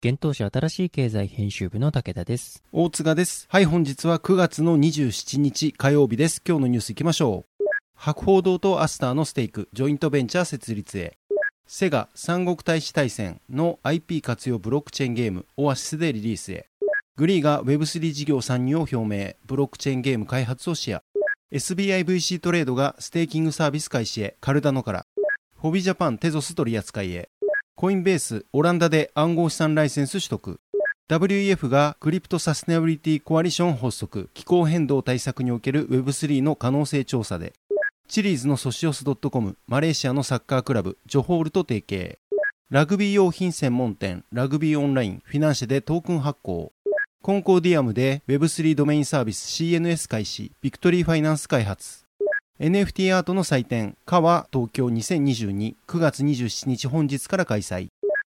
現当社新しい経済編集部の武田です。大塚です。はい、本日は9月の27日火曜日です。今日のニュース行きましょう。博報堂とアスターのステーク、ジョイントベンチャー設立へ。セガ三国大使大戦の IP 活用ブロックチェーンゲームオアシスでリリースへ。グリーが Web3 事業参入を表明、ブロックチェーンゲーム開発を視野。SBIVC トレードがステーキングサービス開始へ、カルダノから。フォビジャパン Tezos 取り扱いへ。 Coinbase、オランダで暗号資産ライセンス取得。WEF が Crypto Sustainability Coalition 発足、気候変動対策における Web3 の可能性調査で。 Chiliz の Socios.com、マレーシアのサッカークラブ、ジョホールと提携。ラグビー用品専門店、ラグビーオンライン、 FiNANCiE でトークン発行。 Concordium で Web3 ドメインサービス CNS 開始、 Bictory Finance 開発。NFT アートの祭典、カワ東京2022、9月27日本日から開催。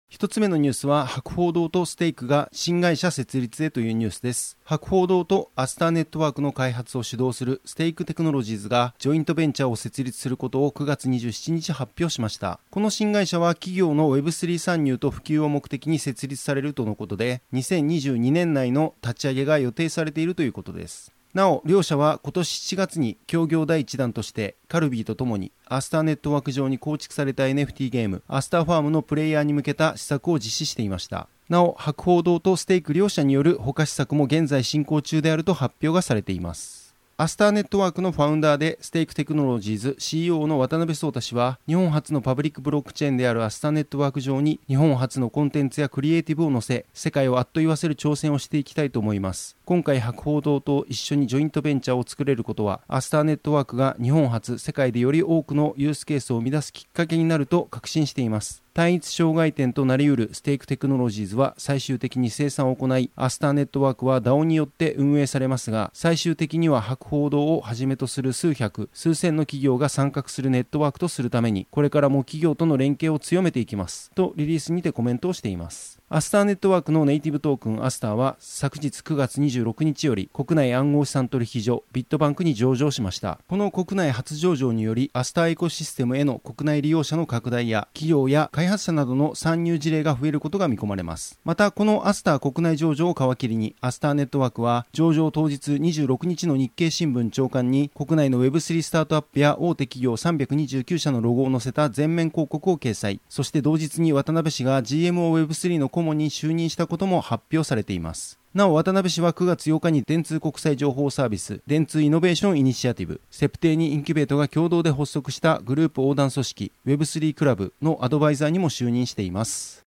一つ目のニュースは、博報堂とステークが新会社設立へというニュースです。博報堂とアスターネットワークの開発を主導するステークテクノロジーズがジョイントベンチャーを設立することを9月27日発表しました。この新会社は企業の Web3 参入と普及を目的に設立されるとのことで、2022年内の立ち上げが予定されているということです。なお、両社は今年7月に協業第1弾としてカルビーとともにアスターネットワーク上に構築された NFT ゲームアスターファームのプレイヤーに向けた施策を実施していました。なお、博報堂とステーク両社による他施策も現在進行中であると発表がされています。アスターネットワークのファウンダーでステークテクノロジーズ CEO の渡辺創太氏は日本初のパブリックブロックチェーンであるアスターネットワーク上に日本発のコンテンツやクリエイティブを載せ世界をあっと言わせる挑戦をしていきたいと思います。今回博報堂と一緒にジョイントベンチャーを作れることはアスターネットワークが日本発世界でより多くのユースケースを生み出すきっかけになると確信しています。単一障害点となりうるステークテクノロジーズは最終的に清算を行い、アスターネットワークは DAO によって運営されますが、最終的には博報堂をはじめとする数百、数千の企業が参画するネットワークとするために、これからも企業との連携を強めていきます。とリリースにてコメントをしています。アスターネットワークのネイティブトークンアスターは昨日9月26日より国内暗号資産取引所ビットバンクに上場しました。この国内初上場によりアスターエコシステムへの国内利用者の拡大や企業や開発者などの参入事例が増えることが見込まれます。またこのアスター国内上場を皮切りにアスターネットワークは上場当日26日の日経新聞朝刊に国内の Web3 スタートアップや大手企業329社のロゴを載せた全面広告を掲載。そして同日に渡辺氏が GMOWeb3 の顧問に就任したことも発表されています。なお、渡辺氏は9月8日に電通国際情報サービス、電通イノベーションイニシアティブ、セプテーニインキュベートが共同で発足したグループ横断組織 Web3 クラブのアドバイザーにも就任しています。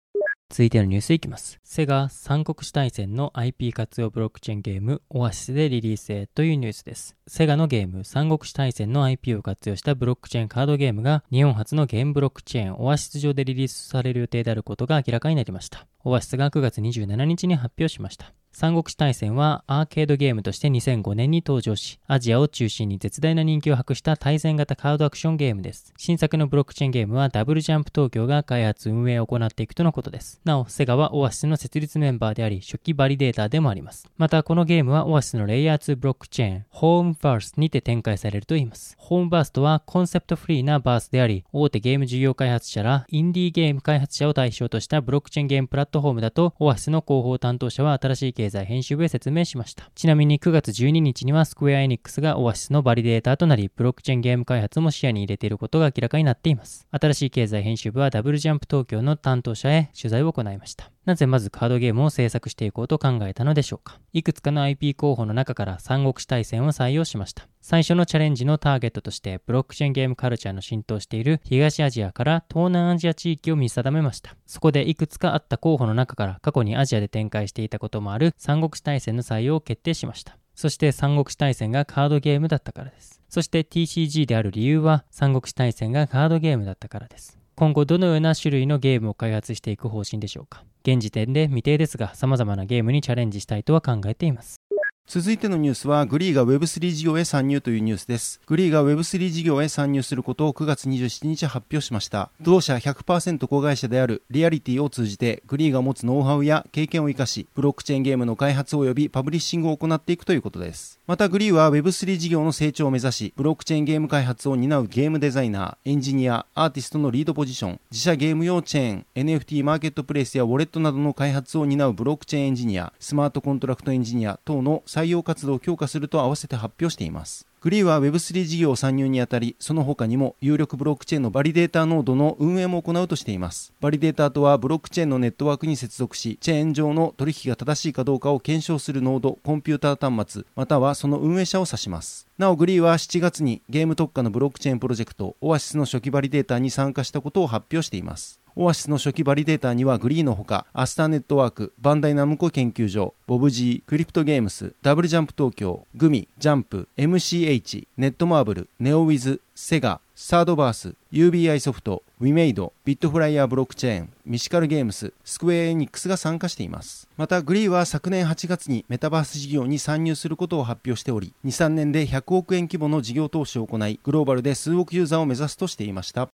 続いてのニュースいきます。セガ三国志大戦の IP 活用ブロックチェーンゲームオアシスでリリースへというニュースです。セガのゲーム三国志大戦の IP を活用したブロックチェーンカードゲームが日本初のゲームブロックチェーンオアシス上でリリースされる予定であることが明らかになりました。オアシスが9月27日に発表しました。三国志大戦はアーケードゲームとして2005年に登場し、アジアを中心に絶大な人気を博した対戦型カードアクションゲームです。新作のブロックチェーンゲームはダブルジャンプ東京が開発運営を行っていくとのことです。なお、セガはオアシスの設立メンバーであり、初期バリデーターでもあります。また、このゲームはオアシスのレイヤー2ブロックチェーン、ホームバースにて展開されるといいます。ホームバースはコンセプトフリーなバースであり、大手ゲーム事業開発者からインディーゲーム開発者を対象としたブロックチェーンゲームプラットフォームだと、オアシスの広報担当者は新しいゲーム経済編集部へ説明しました。ちなみに9月12日にはスクエアエニックスがオアシスのバリデーターとなり、ブロックチェーンゲーム開発も視野に入れていることが明らかになっています。新しい経済編集部はダブルジャンプ東京の担当者へ取材を行いました。なぜまずカードゲームを制作していこうと考えたのでしょうか？いくつかの IP 候補の中から三国志大戦を採用しました。最初のチャレンジのターゲットとしてブロックチェーンゲームカルチャーの浸透している東アジアから東南アジア地域を見定めました。そこでいくつかあった候補の中から過去にアジアで展開していたこともある三国志大戦の採用を決定しました。そして三国志大戦がカードゲームだったからです。そして TCG である理由は三国志大戦がカードゲームだったからです。今後どのような種類のゲームを開発していく方針でしょうか。現時点で未定ですが様々なゲームにチャレンジしたいとは考えています。続いてのニュースは、グリーが Web3 事業へ参入というニュースです。グリーが Web3 事業へ参入することを9月27日発表しました。同社100%子会社であるリアリティを通じて、グリーが持つノウハウや経験を生かし、ブロックチェーンゲームの開発及びパブリッシングを行っていくということです。また、グリーは Web3 事業の成長を目指し、ブロックチェーンゲーム開発を担うゲームデザイナー、エンジニア、アーティストのリードポジション、自社ゲーム用チェーン、NFT マーケットプレイスやウォレットなどの開発を担うブロックチェーンエンジニア、スマートコントラクトエンジニア等の採用活動を強化すると合わせて発表しています。グリーは Web3 事業参入にあたり、その他にも有力ブロックチェーンのバリデーターノードの運営も行うとしています。バリデーターとはブロックチェーンのネットワークに接続し、チェーン上の取引が正しいかどうかを検証するノード、コンピューター端末、またはその運営者を指します。なお、グリーは7月にゲーム特化のブロックチェーンプロジェクト、オアシスの初期バリデーターに参加したことを発表しています。オアシスの初期バリデーターにはグリーのほか、アスターネットワーク、バンダイナムコ研究所、ボブジー、クリプトゲームス、ダブルジャンプ東京、グミ、ジャンプ、MCH、ネットマーブル、ネオウィズ、セガ、サードバース、UBI ソフト、ウィメイド、ビットフライヤーブロックチェーン、ミシカルゲームス、スクエアエニックスが参加しています。また、グリーは昨年8月にメタバース事業に参入することを発表しており、2、3年で100億円規模の事業投資を行い、グローバルで数億ユーザーを目指すとしていました。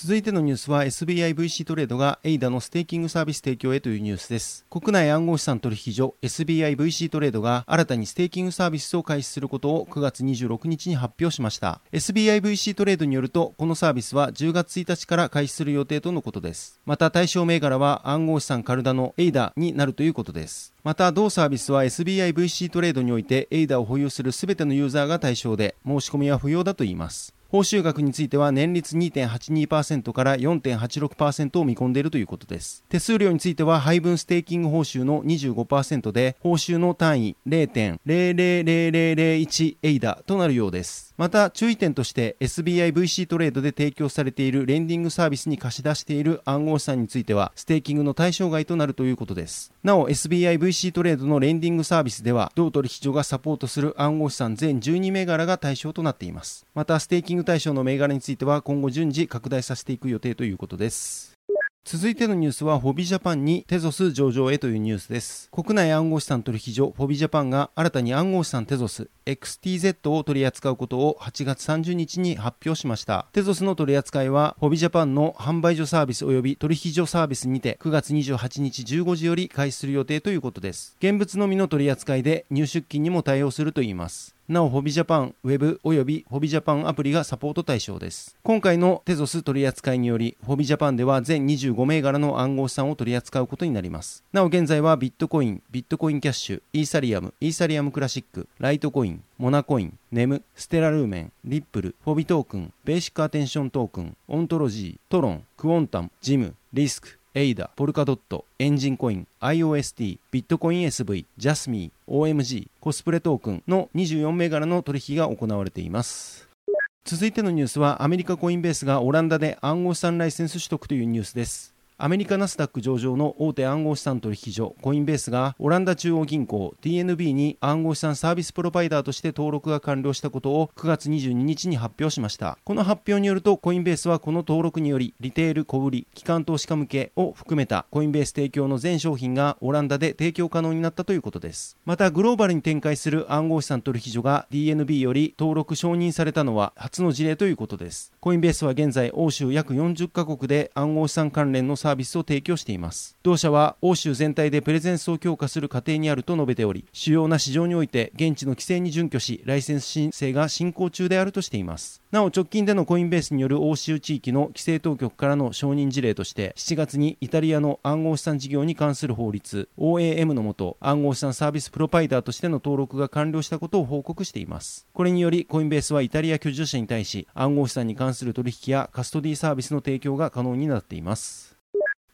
続いてのニュースは SBIVC トレードが AIDA のステーキングサービス提供へというニュースです。国内暗号資産取引所 SBIVC トレードが新たにステーキングサービスを開始することを9月26日に発表しました。SBIVC トレードによると、このサービスは10月1日から開始する予定とのことです。また対象銘柄は暗号資産カルダノの ADA になるということです。また同サービスは SBIVC トレードにおいて AIDA を保有する全てのユーザーが対象で申し込みは不要だといいます。報酬額については年率2.82%から4.86%を見込んでいるということです。手数料については配分ステーキング報酬の25%で、報酬の単位0.000001 ADA となるようです。また注意点として SBIVC トレードで提供されているレンディングサービスに貸し出している暗号資産についてはステーキングの対象外となるということですなお SBIVC トレードのレンディングサービスでは同取引所がサポートする暗号資産全12銘柄が対象となっていますまたステーキング対象の銘柄については今後順次拡大させていく予定ということです続いてのニュースは、フォビジャパンにテゾス上場へというニュースです。国内暗号資産取引所、フォビジャパンが新たに暗号資産テゾス XTZ を取り扱うことを8月30日に発表しました。テゾスの取り扱いは、フォビジャパンの販売所サービス及び取引所サービスにて9月28日15時より開始する予定ということです。現物のみの取り扱いで入出金にも対応するといいます。なお、ホビジャパンウェブおよびホビジャパンアプリがサポート対象です。今回のテゾス取り扱いにより、ホビジャパンでは全25銘柄の暗号資産を取り扱うことになります。なお、現在はビットコイン、ビットコインキャッシュ、イーサリアム、イーサリアムクラシック、ライトコイン、モナコイン、ネム、ステラルーメン、リップル、フォビトークン、ベーシックアテンショントークン、オントロジー、トロン、クオンタム、ジム、リスク、 ADA、ポルカドット、エンジンコイン、IOST、ビットコイン SV、ジャスミー、OMG、コスプレトークンの24銘柄の取引が行われています。続いてのニュースはアメリカコインベースがオランダで暗号資産ライセンス取得というニュースです。アメリカナスダック上場の大手暗号資産取引所コインベースがオランダ中央銀行 DNB に暗号資産サービスプロバイダーとして登録が完了したことを9月22日に発表しました。この発表によるとコインベースはこの登録によりリテール小売機関投資家向けを含めたコインベース提供の全商品がオランダで提供可能になったということです。またグローバルに展開する暗号資産取引所が DNB より登録承認されたのは初の事例ということです。コインベースは現在欧州約40カ国で暗号資産関連のサービスを提供しています。同社は欧州全体でプレゼンスを強化する過程にあると述べており主要な市場において現地の規制に準拠しライセンス申請が進行中であるとしています。なお直近でのコインベースによる欧州地域の規制当局からの承認事例として7月にイタリアの暗号資産事業に関する法律 OAM のもと暗号資産サービスプロパイダーとしての登録が完了したことを報告しています。これによりコインベースはイタリア居住者に対し暗号資産に関するする取引やカストディサービスの提供が可能になっています。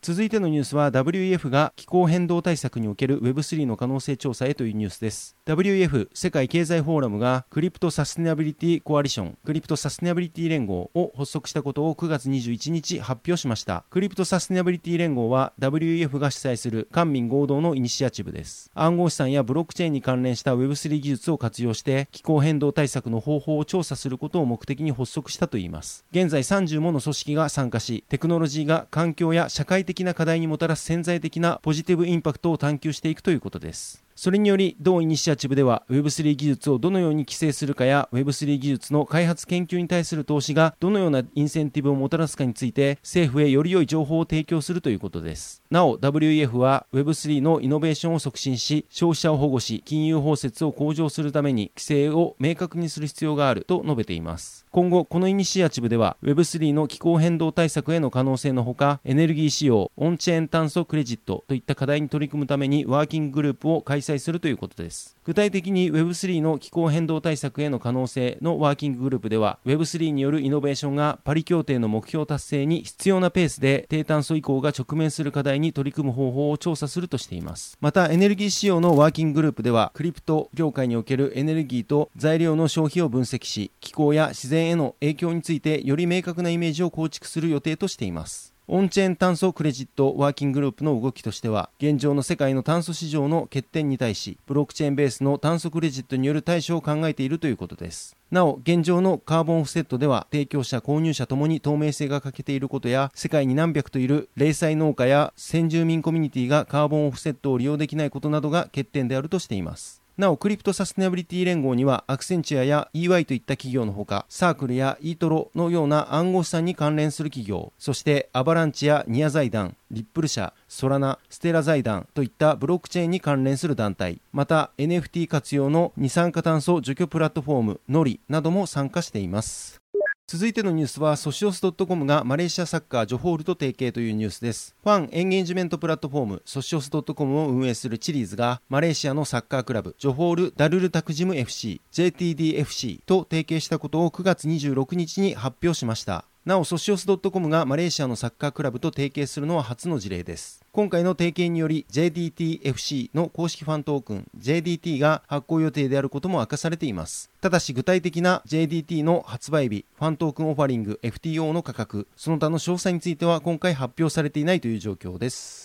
続いてのニュースは WEF が気候変動対策における Web3 の可能性調査へというニュースです。WEF 世界経済フォーラムがクリプトサステナビリティコアリションクリプトサステナビリティ連合を発足したことを9月21日発表しました。クリプトサステナビリティ連合は WEF が主催する官民合同のイニシアチブです。暗号資産やブロックチェーンに関連した Web3 技術を活用して気候変動対策の方法を調査することを目的に発足したといいます。現在30もの組織が参加しテクノロジーが環境や社会的的な課題にもたらす潜在的なポジティブインパクトを探求していくということです。それにより同イニシアチブでは Web3 技術をどのように規制するかや Web3 技術の開発研究に対する投資がどのようなインセンティブをもたらすかについて政府へより良い情報を提供するということです。なお WEF は Web3 のイノベーションを促進し消費者を保護し金融包摂を向上するために規制を明確にする必要があると述べています。今後このイニシアチブでは Web3 の気候変動対策への可能性のほかエネルギー使用オンチェーン炭素クレジットといった課題に取り組むためにワーキンググループを開催するということです。具体的に Web3 の気候変動対策への可能性のワーキンググループでは Web3 によるイノベーションがパリ協定の目標達成に必要なペースで低炭素移行が直面する課題に取り組む方法を調査するとしています。またエネルギー使用のワーキンググループではクリプト業界におけるエネルギーと材料の消費を分析し気候や自然への影響についてより明確なイメージを構築する予定としています。オンチェーン炭素クレジットワーキンググループの動きとしては現状の世界の炭素市場の欠点に対しブロックチェーンベースの炭素クレジットによる対処を考えているということです。なお現状のカーボンオフセットでは提供者購入者ともに透明性が欠けていることや世界に何百といる零細農家や先住民コミュニティがカーボンオフセットを利用できないことなどが欠点であるとしています。なお、クリプトサステナビリティ連合には、アクセンチュアや EY といった企業のほか、サークルやイートロのような暗号資産に関連する企業、そしてアバランチやニア財団、リップル社、ソラナ、ステラ財団といったブロックチェーンに関連する団体、また NFT 活用の二酸化炭素除去プラットフォーム、ノリなども参加しています。続いてのニュースはソシオス .com がマレーシアサッカージョホールと提携というニュースです。ファンエンゲージメントプラットフォームソシオス .com を運営するチリーズがマレーシアのサッカークラブジョホールダルルタクジム FC JTDFC と提携したことを9月26日に発表しました。なお、ソシオス .com がマレーシアのサッカークラブと提携するのは初の事例です。今回の提携により JDTFC の公式ファントークン JDT が発行予定であることも明かされています。ただし具体的な JDT の発売日、ファントークンオファリング FTO の価格、その他の詳細については今回発表されていないという状況です。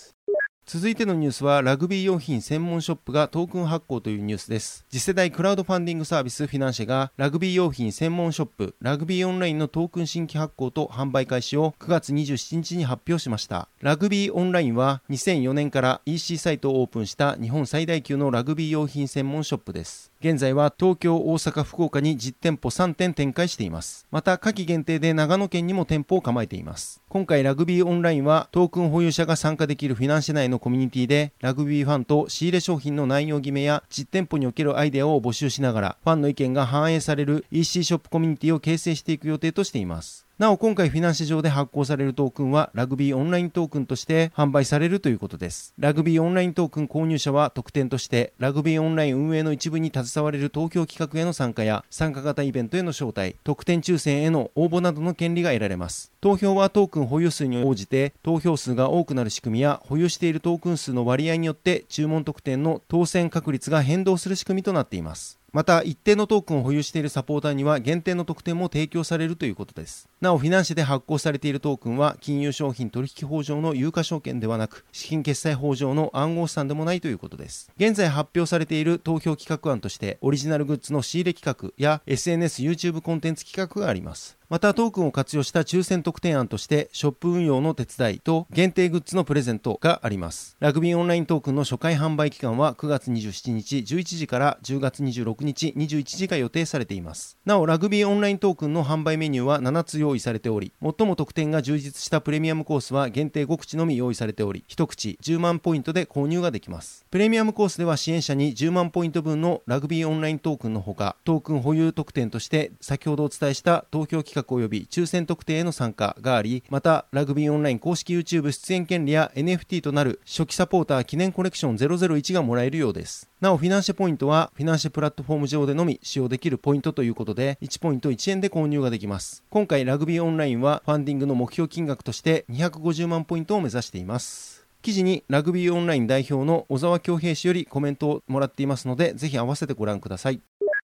続いてのニュースはラグビー用品専門ショップがトークン発行というニュースです。次世代クラウドファンディングサービスフィナンシェがラグビー用品専門ショップラグビーオンラインのトークン新規発行と販売開始を9月27日に発表しました。ラグビーオンラインは2004年から EC サイトをオープンした日本最大級のラグビー用品専門ショップです。現在は東京、大阪、福岡に実店舗3店展開しています。また夏季限定で長野県にも店舗を構えています。今回ラグビーオンラインはトークン保有者が参加できるフィナンシェ内のコミュニティでラグビーファンと仕入れ商品の内容決めや実店舗におけるアイデアを募集しながらファンの意見が反映される EC ショップコミュニティを形成していく予定としています。なお今回フィナンシェ上で発行されるトークンはラグビーオンライントークンとして販売されるということです。ラグビーオンライントークン購入者は特典としてラグビーオンライン運営の一部に携われる東京企画への参加や参加型イベントへの招待特典抽選への応募などの権利が得られます。投票はトークン保有数に応じて投票数が多くなる仕組みや保有しているトークン数の割合によって注文特典の当選確率が変動する仕組みとなっています。また一定のトークンを保有しているサポーターには限定の特典も提供されるということです。なお、フィナンシェで発行されているトークンは、金融商品取引法上の有価証券ではなく、資金決済法上の暗号資産でもないということです。現在発表されている投票企画案として、オリジナルグッズの仕入れ企画や SNS、YouTube コンテンツ企画があります。またトークンを活用した抽選特典案としてショップ運用の手伝いと限定グッズのプレゼントがありますラグビーオンライントークンの初回販売期間は9月27日11時から10月26日21時が予定されていますなおラグビーオンライントークンの販売メニューは7つ用用意されており最も特典が充実したプレミアムコースは限定5口のみ用意されており1口10万ポイントで購入ができますプレミアムコースでは支援者に10万ポイント分のラグビーオンライントークンのほかトークン保有特典として先ほどお伝えした投票企画及び抽選特定への参加があり、また、ラグビーオンライン公式 YouTube 出演権利や NFT となる初期サポーター記念コレクション001がもらえるようです。なお、フィナンシェポイントは、フィナンシェプラットフォーム上でのみ使用できるポイントということで、1ポイント1円で購入ができます。今回、ラグビーオンラインは、ファンディングの目標金額として250万ポイントを目指しています。記事にラグビーオンライン代表の小沢恭平氏よりコメントをもらっていますので、ぜひ合わせてご覧ください。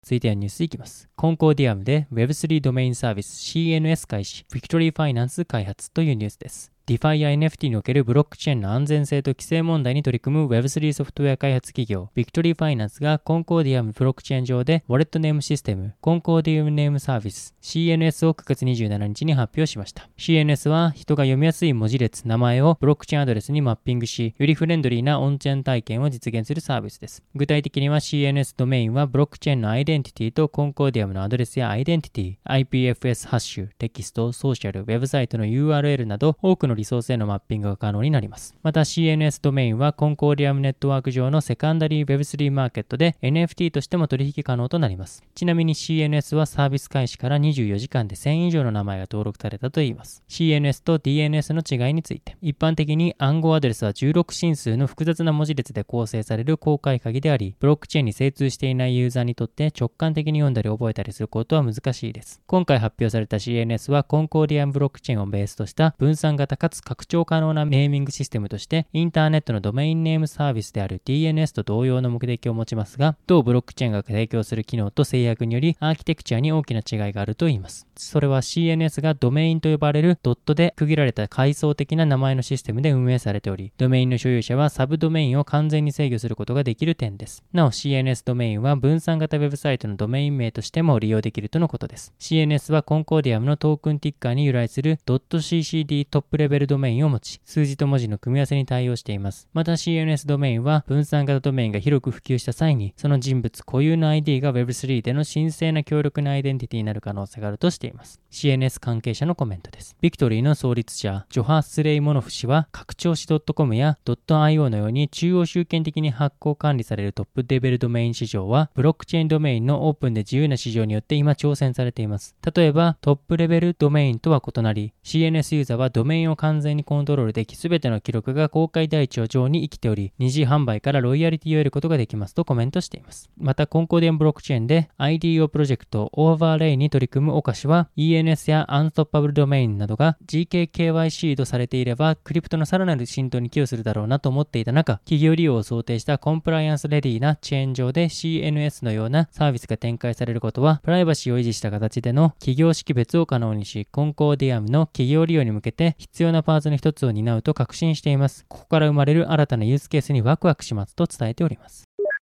続いてはニュースいきます。コンコーディアムで Web3 ドメインサービス CNS 開始、ビクトリーファイナンス開発というニュースです。DeFi や NFT におけるブロックチェーンの安全性と規制問題に取り組む Web3 ソフトウェア開発企業、ビクトリーファイナンスがコンコーディアムブロックチェーン上で、ウォレットネームシステム、コンコーディアムネームサービス、CNS を9月27日に発表しました。CNS は人が読みやすい文字列、名前をブロックチェーンアドレスにマッピングし、よりフレンドリーなオンチェーン体験を実現するサービスです。具体的には CNS ドメインはブロックチェーンのアイデンティティとコンコーディアムのアドレスやアイデンティティ、IPFS ハッシュ、テキスト、ソーシャル、ウェブサイトの URL など多くのリソースへのマッピングが可能になります。また CNS ドメインはコンコーディアムネットワーク上のセカンダリー Web3 マーケットで NFT としても取引可能となります。ちなみに CNS はサービス開始から24時間で1000以上の名前が登録されたといいます。CNS と DNS の違いについて、一般的に暗号アドレスは16進数の複雑な文字列で構成される公開鍵であり、ブロックチェーンに精通していないユーザーにとって直感的に読んだり覚えたりすることは難しいです。今回発表された CNS はコンコーディアムブロックチェーンをベースとした分散型かつ拡張可能なネーミングシステムとして、インターネットのドメインネームサービスである DNS と同様の目的を持ちますが、同ブロックチェーンが提供する機能と制約により、アーキテクチャに大きな違いがあると言います。それは CNS がドメインと呼ばれるドットで区切られた階層的な名前のシステムで運営されており、ドメインの所有者はサブドメインを完全に制御することができる点です。なお CNS ドメインは分散型ウェブサイトのドメイン名としても利用できるとのことです。CNS はコンコーディアムのトークンティッカーに由来する .ccd トップレベルドメインを持ち、数字と文字の組み合わせに対応しています。また CNS ドメインは分散型ドメインが広く普及した際に、その人物固有の ID が Web3 での神聖な強力なアイデンティティになる可能性があるとしています。CNS 関係者のコメントです。ビクトリーの創立者、ジョハ・スレイモノフ氏は、拡張子 .com や .io のように中央集権的に発行管理されるトップレベルドメイン市場は、ブロックチェーンドメインのオープンで自由な市場によって今挑戦されています。例えば、トップレベルドメインとは異なり、CNS ユーザーはドメインを完全にコントロールでき、すべての記録が公開台帳上に生きており、二次販売からロイヤリティを得ることができますとコメントしています。また、コンコーディアンブロックチェーンで IDO プロジェクトオーバーレイに取り組むオカシは ENS やアンストッパブルドメインなどが GKKY シードされていれば、クリプトのさらなる浸透に寄与するだろうなと思っていた中、企業利用を想定したコンプライアンスレディーなチェーン上で CNS のようなサービスが展開されることは、プライバシーを維持した形での企業識別を可能にし、コンコーディアムの企業利用に向けて必要要なパーツの一つを担うと確信しています。ここから生まれる新たなユースケースにワクワクしますと伝えております。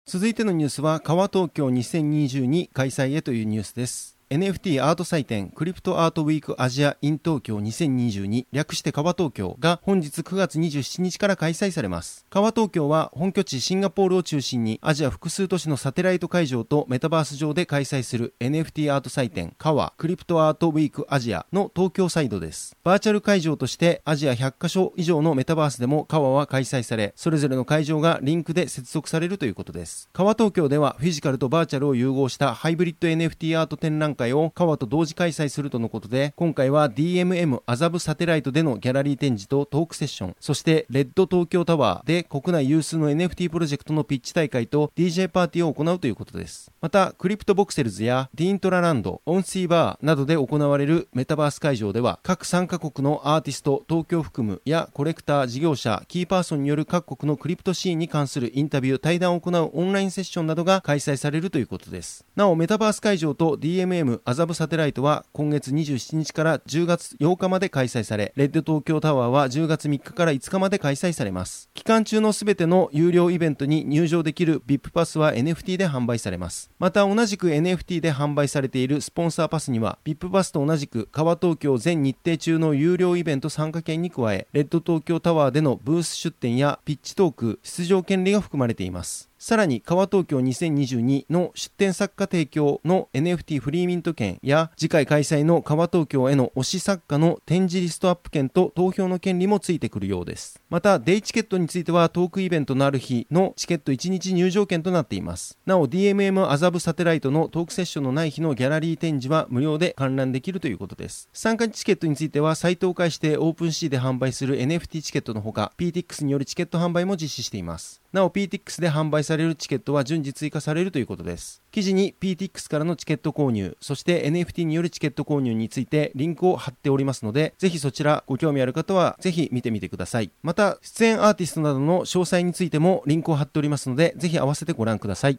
続いてのニュースは、 CAWA 東京2022開催へというニュースです。NFT アート祭典クリプトアートウィークアジア in 東京2022略して CAWA 東京が本日9月27日から開催されます。 CAWA 東京は本拠地シンガポールを中心にアジア複数都市のサテライト会場とメタバース上で開催する NFT アート祭典 CAWA クリプトアートウィークアジアの東京サイドです。バーチャル会場としてアジア100カ所以上のメタバースでも CAWA は開催され、それぞれの会場がリンクで接続されるということです。 CAWA 東京ではフィジカルとバーチャルを融合したハイブリッド NFT アート展覧会を CAWA と同時開催するとのことで、今回は DMM 麻布サテライトでのギャラリー展示とトークセッション、そしてレッド東京タワーで国内有数の NFT プロジェクトのピッチ大会と DJ パーティーを行うということです。また、クリプトボクセルズやディセントラランド、オンサイバーなどで行われるメタバース会場では、各参加国のアーティスト、東京含むやコレクター、事業者、キーパーソンによる各国のクリプトシーンに関するインタビュー、対談を行うオンラインセッションなどが開催されるということです。なお、メタバース会場と DMM ABM 麻布サテライトは今月27日から10月8日まで開催され、レッド東京タワーは10月3日から5日まで開催されます。期間中のすべての有料イベントに入場できる VIP パスは NFT で販売されます。また同じく NFT で販売されているスポンサーパスには VIP パスと同じく川東京全日程中の有料イベント参加券に加え、レッド東京タワーでのブース出展やピッチトーク、出場権利が含まれています。さらに、川東京2022の出展作家提供の NFT フリーミント券や、次回開催の川東京への推し作家の展示リストアップ券と投票の権利もついてくるようです。また、デイチケットについてはトークイベントのある日のチケット1日入場券となっています。なお、DMM 麻布サテライトのトークセッションのない日のギャラリー展示は無料で観覧できるということです。参加チケットについては、サイトを介して OpenSea で販売する NFT チケットのほか、PTX によるチケット販売も実施しています。なお PTX で販売されるチケットは順次追加されるということです。記事に PTX からのチケット購入、そして NFT によるチケット購入についてリンクを貼っておりますので、ぜひそちらご興味ある方はぜひ見てみてください。また、出演アーティストなどの詳細についてもリンクを貼っておりますので、ぜひ合わせてご覧ください。